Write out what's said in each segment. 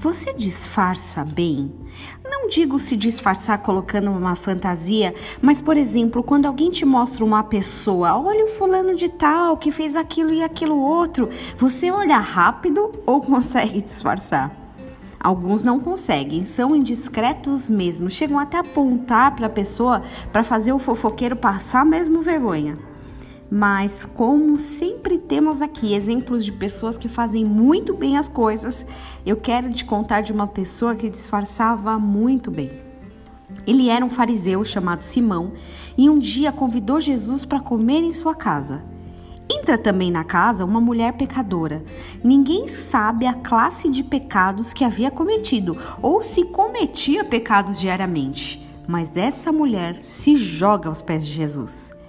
Você disfarça bem? Não digo se disfarçar colocando uma fantasia, mas por exemplo, quando alguém te mostra uma pessoa, olha o fulano de tal que fez aquilo e aquilo outro, você olha rápido ou consegue disfarçar? Alguns não conseguem, são indiscretos mesmo, chegam até a apontar para a pessoa para fazer o fofoqueiro passar mesmo vergonha. Mas, como sempre temos aqui exemplos de pessoas que fazem muito bem as coisas, eu quero te contar de uma pessoa que disfarçava muito bem. Ele era um fariseu chamado Simão e um dia convidou Jesus para comer em sua casa. Entra também na casa uma mulher pecadora. Ninguém sabe a classe de pecados que havia cometido ou se cometia pecados diariamente, mas essa mulher se joga aos pés de Jesus.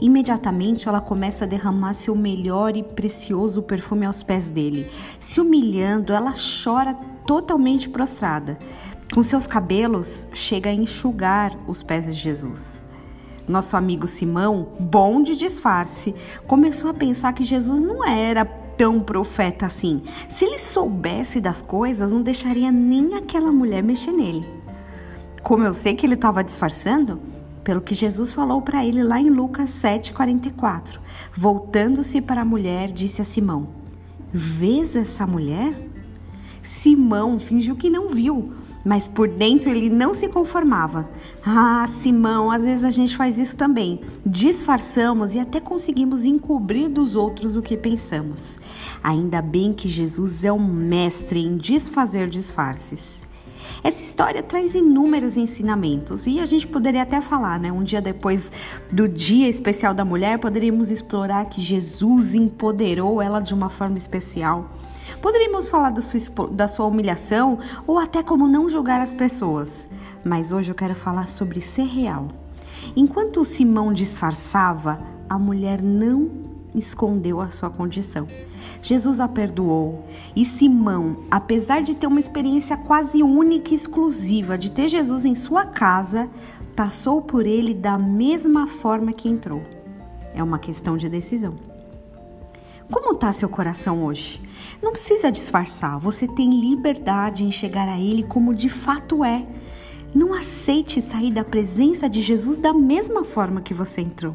Imediatamente ela começa a derramar seu melhor e precioso perfume aos pés dele. Se humilhando, ela chora totalmente prostrada. Com seus cabelos, chega a enxugar os pés de Jesus. Nosso amigo Simão, bom de disfarce, começou a pensar que Jesus não era tão profeta assim. Se ele soubesse das coisas, não deixaria nem aquela mulher mexer nele. Como eu sei que ele estava disfarçando, pelo que Jesus falou para ele lá em Lucas 7,44. Voltando-se para a mulher, disse a Simão: Vês essa mulher? Simão fingiu que não viu, mas por dentro ele não se conformava. Ah, Simão, às vezes a gente faz isso também. Disfarçamos e até conseguimos encobrir dos outros o que pensamos. Ainda bem que Jesus é um mestre em desfazer disfarces. Essa história traz inúmeros ensinamentos e a gente poderia até falar, né? Um dia depois do Dia Especial da Mulher, poderíamos explorar que Jesus empoderou ela de uma forma especial. Poderíamos falar da sua, da sua humilhação ou até como não julgar as pessoas. Mas hoje eu quero falar sobre ser real. Enquanto Simão disfarçava, a mulher não escondeu a sua condição. Jesus a perdoou e Simão, apesar de ter uma experiência quase única e exclusiva de ter Jesus em sua casa, passou por ele da mesma forma que entrou. É uma questão de decisão. Como está seu coração hoje? Não precisa disfarçar, você tem liberdade em chegar a Ele como de fato é. Não aceite sair da presença de Jesus da mesma forma que você entrou.